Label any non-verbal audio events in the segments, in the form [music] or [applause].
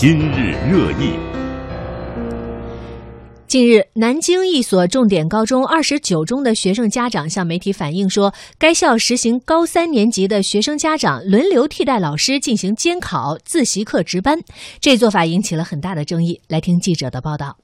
今日热议。近日，南京一所重点高中二十九中的学生家长向媒体反映说，该校实行高三年级的学生家长轮流替代老师进行监考、自习课值班，这做法引起了很大的争议。来听记者的报道。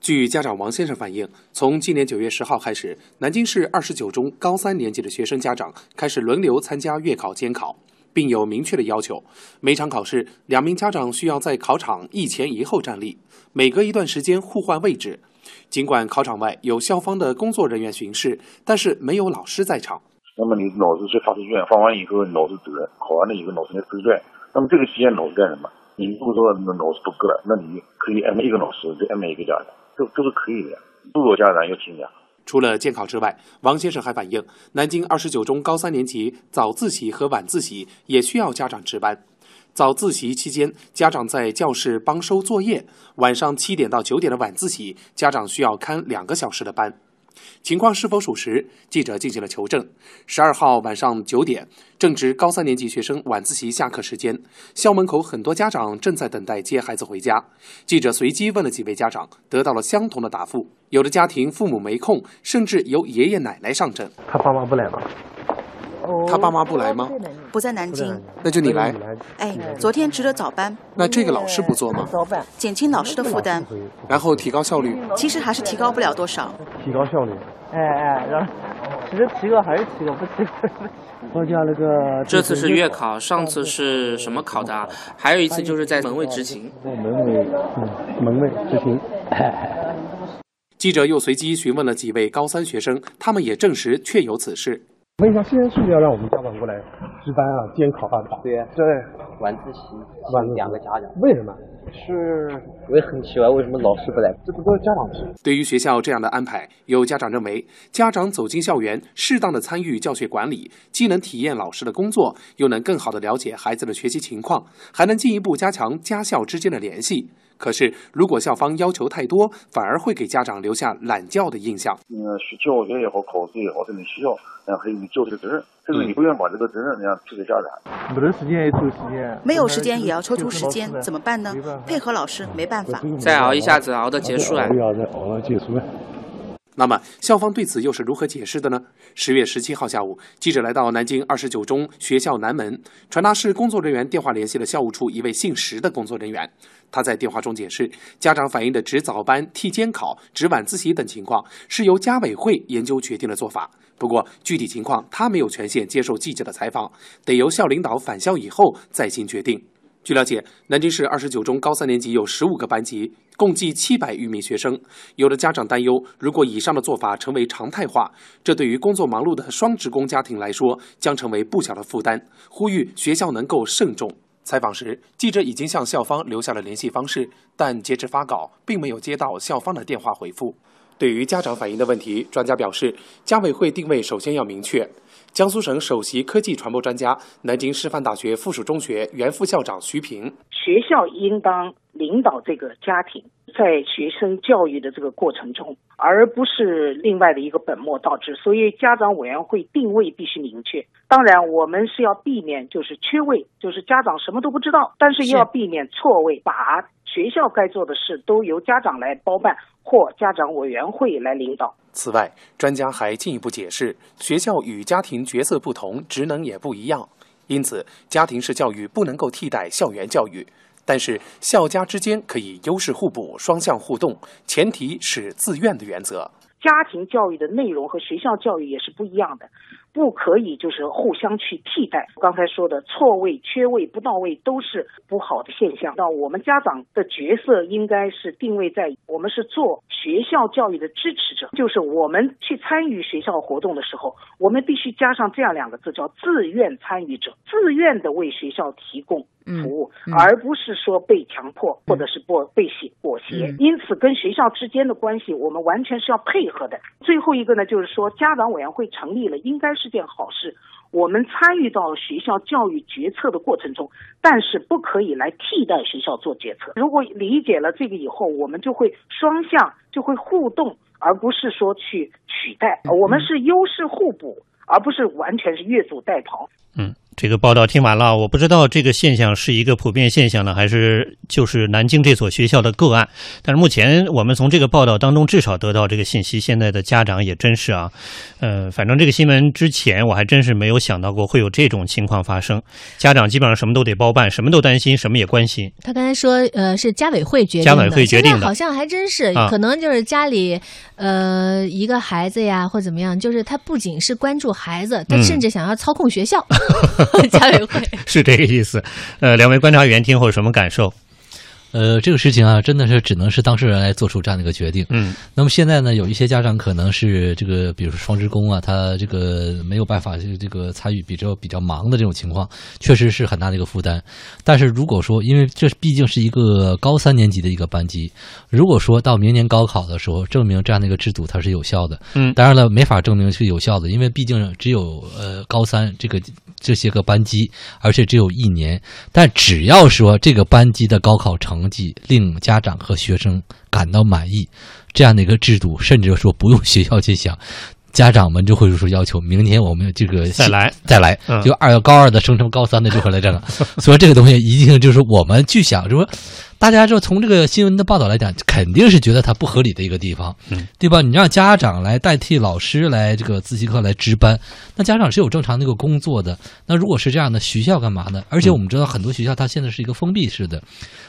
据家长王先生反映，从今年九月十号开始，南京市二十九中高三年级的学生家长开始轮流参加月考监考。并有明确的要求，每场考试，两名家长需要在考场一前一后站立，每隔一段时间互换位置。尽管考场外有校方的工作人员巡视，但是没有老师在场。那么你老师去发试卷，发完以后老师走了，考完了以后老师来收卷。那么这个期间老师干什么？你如果说老师不够了，那你可以安排一个老师，就安排一个家长，这这是可以的。如果家长要请假。除了监考之外，王先生还反映，南京二十九中高三年级早自习和晚自习也需要家长值班。早自习期间，家长在教室帮收作业；晚上七点到九点的晚自习，家长需要看两个小时的班。情况是否属实？记者进行了求证。十二号晚上九点，正值高三年级学生晚自习下课时间，校门口很多家长正在等待接孩子回家。记者随机问了几位家长，得到了相同的答复：有的家庭父母没空，甚至由爷爷奶奶上阵。他爸妈不来吗？他爸妈不来吗？不在南京，那就你来。哎，昨天值了早班，那这个老师不做吗？减轻老师的负担，然后提高效率。其实还是提高不了多少。提高效率？哎哎，让，其实提高还是提高，不提高。我家那个这次是月考，上次是什么考的？还有一次就是在门卫执勤。门卫，嗯，门卫执勤。记者又随机询问了几位高三学生，他们也证实确有此事。问一下，现在是不是要让我们家长过来值班啊、监考啊？对对，晚自习，晚两个家长。为什么？是我也很奇怪，为什么老师不来？这不都是家长事？对于学校这样的安排，有家长认为，家长走进校园，适当的参与教学管理，既能体验老师的工作，又能更好的了解孩子的学习情况，还能进一步加强家校之间的联系。可是，如果校方要求太多，反而会给家长留下懒觉的印象。嗯，学教学也好，考试也好，这你需要，嗯，还有你教学的责任，甚至你不愿意把这个责任这样推给家长。没得时间也抽时间，没有时间也要抽出时间，怎么办呢？配合老师没办法，再熬一下子熬到结束啊！不要再熬到，结束。那么，校方对此又是如何解释的呢？十月十七号下午，记者来到南京二十九中学校南门，传达室工作人员电话联系了校务处一位姓石的工作人员。他在电话中解释，家长反映的值早班、替监考、值晚自习等情况是由家委会研究决定的做法。不过，具体情况他没有权限接受记者的采访，得由校领导返校以后再行决定。据了解，南京市二十九中高三年级有十五个班级，共计七百余名学生。有的家长担忧，如果以上的做法成为常态化，这对于工作忙碌的双职工家庭来说将成为不小的负担，呼吁学校能够慎重。采访时，记者已经向校方留下了联系方式，但截至发稿，并没有接到校方的电话回复。对于家长反映的问题，专家表示，家委会定位首先要明确。江苏省首席科技传播专家、南京师范大学附属中学原副校长徐平：学校应当领导这个家庭，在学生教育的这个过程中，而不是另外的一个本末倒置。所以，家长委员会定位必须明确。当然，我们是要避免就是缺位，就是家长什么都不知道，但是又要避免错位，把学校该做的事都由家长来包办或家长委员会来领导。此外，专家还进一步解释，学校与家庭角色不同，职能也不一样，因此家庭式教育不能够替代校园教育，但是校家之间可以优势互补、双向互动，前提是自愿的原则。家庭教育的内容和学校教育也是不一样的。不可以就是互相去替代。刚才说的错位、缺位、不到位都是不好的现象。那我们家长的角色应该是定位在我们是做学校教育的支持者，就是我们去参与学校活动的时候，我们必须加上这样两个字，叫自愿参与者，自愿的为学校提供服务，而不是说被强迫或者是不被胁裹挟。因此，跟学校之间的关系，我们完全是要配合的。最后一个呢，就是说家长委员会成立了，应该。是件好事，我们参与到学校教育决策的过程中，但是不可以来替代学校做决策。如果理解了这个以后，我们就会双向，就会互动，而不是说去取代。我们是优势互补，而不是完全是越俎代庖。嗯，这个报道听完了，我不知道这个现象是一个普遍现象呢，还是就是南京这所学校的个案。但是目前我们从这个报道当中至少得到这个信息，现在的家长也真是啊，呃，反正这个新闻之前我还真是没有想到过会有这种情况发生。家长基本上什么都得包办，什么都担心，什么也关心。他刚才说，呃，是家委会决定的，家委会决定的，好像还真是，可能就是家里呃一个孩子呀，或怎么样，就是他不仅是关注孩子，他甚至想要操控学校。[laughs] 家委会 [laughs] 是这个意思，呃，两位观察员听后有什么感受？呃，这个事情啊，真的是只能是当事人来做出这样的一个决定。嗯，那么现在呢，有一些家长可能是这个，比如说双职工啊，他这个没有办法这个这个参与比较比较忙的这种情况，确实是很大的一个负担。但是如果说，因为这毕竟是一个高三年级的一个班级，如果说到明年高考的时候证明这样的一个制度它是有效的，嗯，当然了，没法证明是有效的，因为毕竟只有呃高三这个这些个班级，而且只有一年。但只要说这个班级的高考成绩令家长和学生感到满意，这样的一个制度，甚至说不用学校去想，[laughs] 家长们就会说要求明年我们这个再来。再来，就二高二的升成高三的就会来这个，[laughs] 所以这个东西一定就是我们去想，就说大家就从这个新闻的报道来讲，肯定是觉得它不合理的一个地方，嗯，对吧？你让家长来代替老师来这个自习课来值班，那家长是有正常的一个工作的，那如果是这样的，学校干嘛呢？而且我们知道很多学校它现在是一个封闭式的。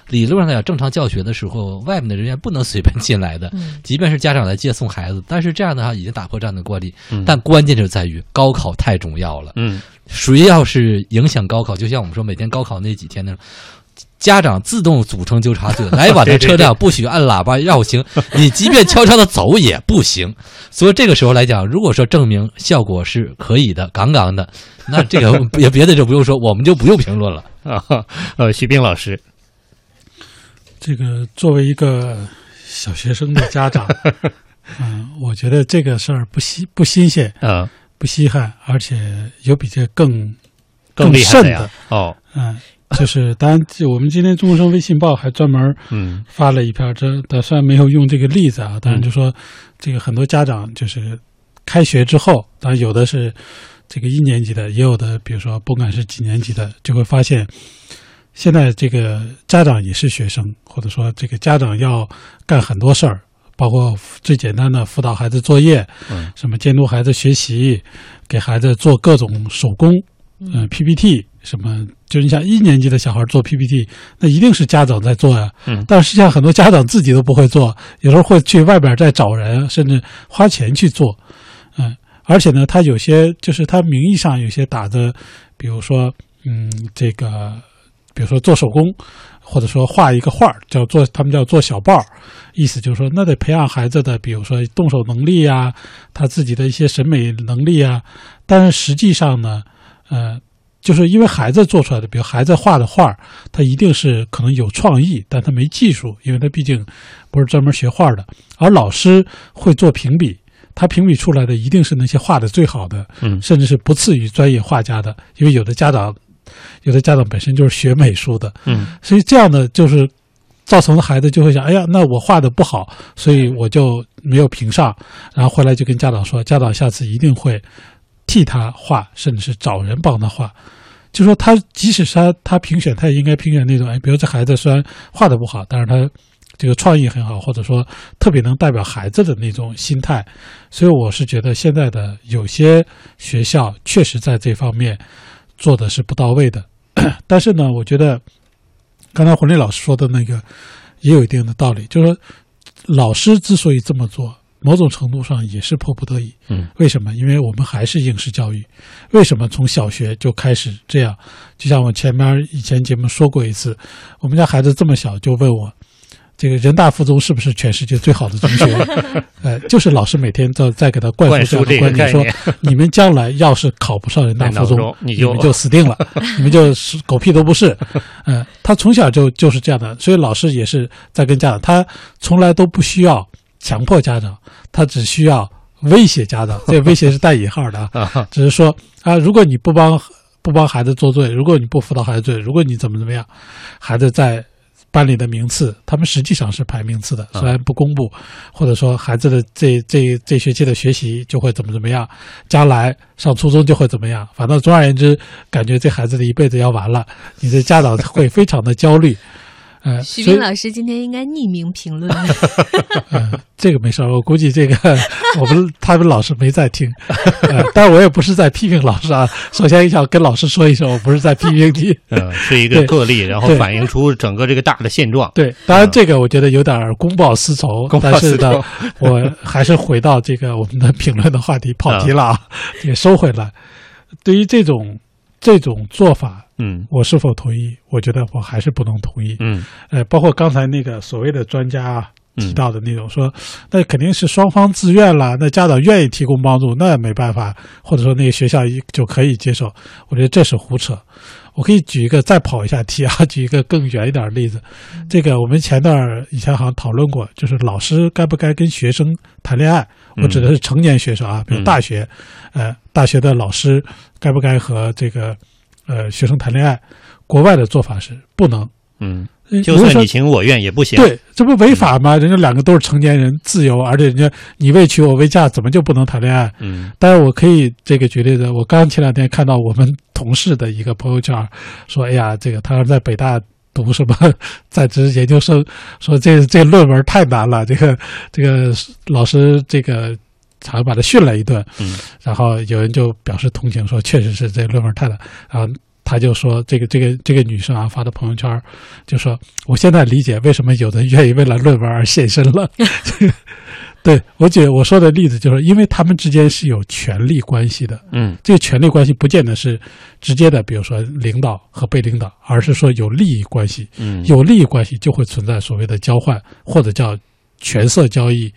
理论上来讲，正常教学的时候，外面的人员不能随便进来的。即便是家长来接送孩子，但是这样的话已经打破这样的惯例。但关键就在于高考太重要了。嗯，谁要是影响高考，就像我们说每天高考那几天呢，家长自动组成纠察队来把这车辆不许按喇叭绕行，[laughs] 你即便悄悄的走也不行。所以这个时候来讲，如果说证明效果是可以的、杠杠的，那这个别别的就不用说，我们就不用评论了 [laughs] 啊。呃，徐冰老师。这个作为一个小学生的家长，[laughs] 嗯，我觉得这个事儿不新不新鲜啊，不稀罕，而且有比这更更甚的哦，嗯，[laughs] 就是当然，我们今天中国生微信报还专门嗯发了一篇，这但虽然没有用这个例子啊，但是就说这个很多家长就是开学之后，当然有的是这个一年级的，也有的比如说不管是几年级的，就会发现。现在这个家长也是学生，或者说这个家长要干很多事儿，包括最简单的辅导孩子作业，嗯，什么监督孩子学习，给孩子做各种手工，嗯，PPT 什么，就你像一年级的小孩做 PPT，那一定是家长在做呀，嗯，但实际上很多家长自己都不会做，有时候会去外边再找人，甚至花钱去做，嗯，而且呢，他有些就是他名义上有些打的，比如说，嗯，这个。比如说做手工，或者说画一个画叫做他们叫做小报意思就是说，那得培养孩子的，比如说动手能力啊，他自己的一些审美能力啊。但是实际上呢，呃，就是因为孩子做出来的，比如孩子画的画他一定是可能有创意，但他没技术，因为他毕竟不是专门学画的。而老师会做评比，他评比出来的一定是那些画的最好的，嗯，甚至是不次于专业画家的，因为有的家长。有的家长本身就是学美术的，嗯，所以这样的就是造成的孩子就会想，哎呀，那我画的不好，所以我就没有评上，然后回来就跟家长说，家长下次一定会替他画，甚至是找人帮他画。就说他即使是他他评选，他也应该评选那种，哎，比如这孩子虽然画的不好，但是他这个创意很好，或者说特别能代表孩子的那种心态。所以我是觉得现在的有些学校确实在这方面。做的是不到位的，[coughs] 但是呢，我觉得刚才混丽老师说的那个也有一定的道理，就是说老师之所以这么做，某种程度上也是迫不得已。嗯，为什么？因为我们还是应试教育。为什么从小学就开始这样？就像我前面以前节目说过一次，我们家孩子这么小就问我。这个人大附中是不是全世界最好的中学？[laughs] 呃，就是老师每天在在给他灌输这样的观念，[laughs] 说你们将来要是考不上人大附中，[laughs] 你们就死定了，你们就是狗屁都不是。嗯，他从小就就是这样的，所以老师也是在跟家长，他从来都不需要强迫家长，他只需要威胁家长，[laughs] 这威胁是带引号的啊，[laughs] 只是说啊，如果你不帮不帮孩子做作业，如果你不辅导孩子作业，如果你怎么怎么样，孩子在。班里的名次，他们实际上是排名次的，虽然不公布，或者说孩子的这这这学期的学习就会怎么怎么样，将来上初中就会怎么样，反正总而言之，感觉这孩子的一辈子要完了，你的家长会非常的焦虑。呃，徐斌老师今天应该匿名评论。[laughs] 呃，这个没事我估计这个我们他们老师没在听，呃，但我也不是在批评老师啊。首先，想跟老师说一声，我不是在批评你，[laughs] 呃，是一个个例，然后反映出整个这个大的现状。对，当然这个我觉得有点公报私仇，但是呢，我还是回到这个我们的评论的话题，跑题了啊，也收回来。对于这种这种做法。嗯，我是否同意？我觉得我还是不能同意。嗯，呃，包括刚才那个所谓的专家提到的那种说，那肯定是双方自愿了，那家长愿意提供帮助，那没办法，或者说那个学校就可以接受。我觉得这是胡扯。我可以举一个再跑一下题啊，[laughs] 举一个更远一点的例子。这个我们前段以前好像讨论过，就是老师该不该跟学生谈恋爱？我指的是成年学生啊，比如大学，呃，大学的老师该不该和这个？呃，学生谈恋爱，国外的做法是不能。嗯，就算你情我愿也不行。对，这不违法吗？人家两个都是成年人，自由，而且人家你未娶我未嫁，怎么就不能谈恋爱？嗯。但是我可以这个举例子，我刚前两天看到我们同事的一个朋友圈，说：“哎呀，这个他在北大读什么在职研究生，说这这论文太难了，这个这个老师这个。”好像把他训了一顿，嗯，然后有人就表示同情，说确实是这论文太难。然后他就说，这个这个这个女生啊发的朋友圈，就说我现在理解为什么有的愿意为了论文而献身了。[laughs] 对我举我说的例子就是，因为他们之间是有权力关系的，嗯，这个权力关系不见得是直接的，比如说领导和被领导，而是说有利益关系，嗯，有利益关系就会存在所谓的交换或者叫权色交易。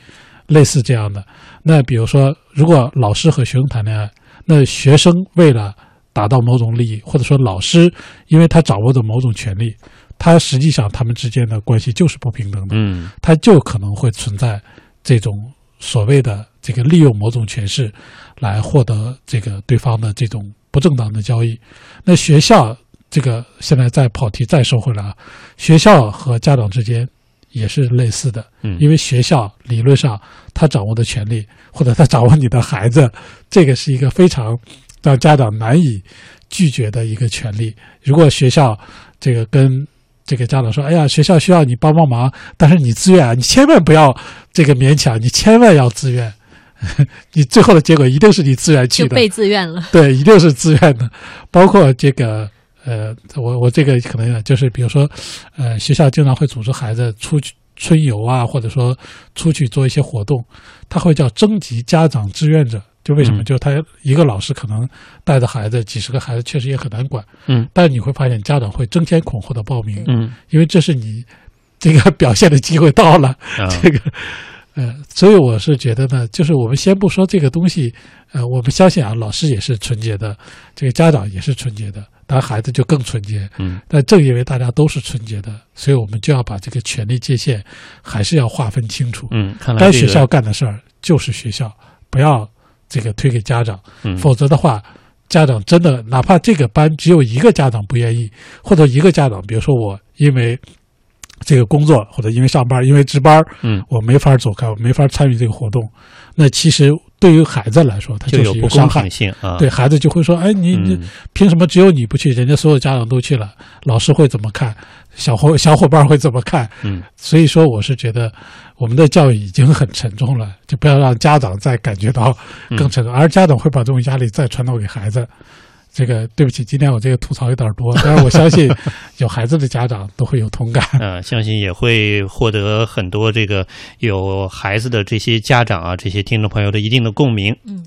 类似这样的，那比如说，如果老师和学生谈恋爱，那学生为了达到某种利益，或者说老师因为他掌握着某种权利，他实际上他们之间的关系就是不平等的，嗯，他就可能会存在这种所谓的这个利用某种权势来获得这个对方的这种不正当的交易。那学校这个现在再跑题再说回来啊，学校和家长之间。也是类似的，嗯，因为学校理论上他掌握的权利，或者他掌握你的孩子，[laughs] 这个是一个非常让家长难以拒绝的一个权利。如果学校这个跟这个家长说：“哎呀，学校需要你帮帮忙，但是你自愿啊，你千万不要这个勉强，你千万要自愿。” [laughs] 你最后的结果一定是你自愿去的，被自愿了。对，一定是自愿的，包括这个。呃，我我这个可能就是，比如说，呃，学校经常会组织孩子出去春游啊，或者说出去做一些活动，他会叫征集家长志愿者。就为什么？就他一个老师可能带着孩子几十个孩子，确实也很难管。嗯。但你会发现，家长会争先恐后的报名。嗯。因为这是你这个 [laughs] 表现的机会到了。[laughs] 这个，呃，所以我是觉得呢，就是我们先不说这个东西，呃，我们相信啊，老师也是纯洁的，这个家长也是纯洁的。当孩子就更纯洁，嗯，但正因为大家都是纯洁的，所以我们就要把这个权力界限还是要划分清楚，嗯，该学校干的事儿就是学校，不要这个推给家长，嗯，否则的话，家长真的哪怕这个班只有一个家长不愿意，或者一个家长，比如说我因为这个工作或者因为上班因为值班，嗯，我没法走开，我没法参与这个活动，那其实。对于孩子来说，他就是一个伤害性啊。对孩子就会说：“哎，你你凭什么只有你不去？人家所有家长都去了，老师会怎么看？小伙小伙伴会怎么看？”嗯，所以说，我是觉得我们的教育已经很沉重了，就不要让家长再感觉到更沉重，而家长会把这种压力再传导给孩子。这个对不起，今天我这个吐槽有点多，但是我相信有孩子的家长都会有同感。啊，[laughs] 相信也会获得很多这个有孩子的这些家长啊，这些听众朋友的一定的共鸣。嗯。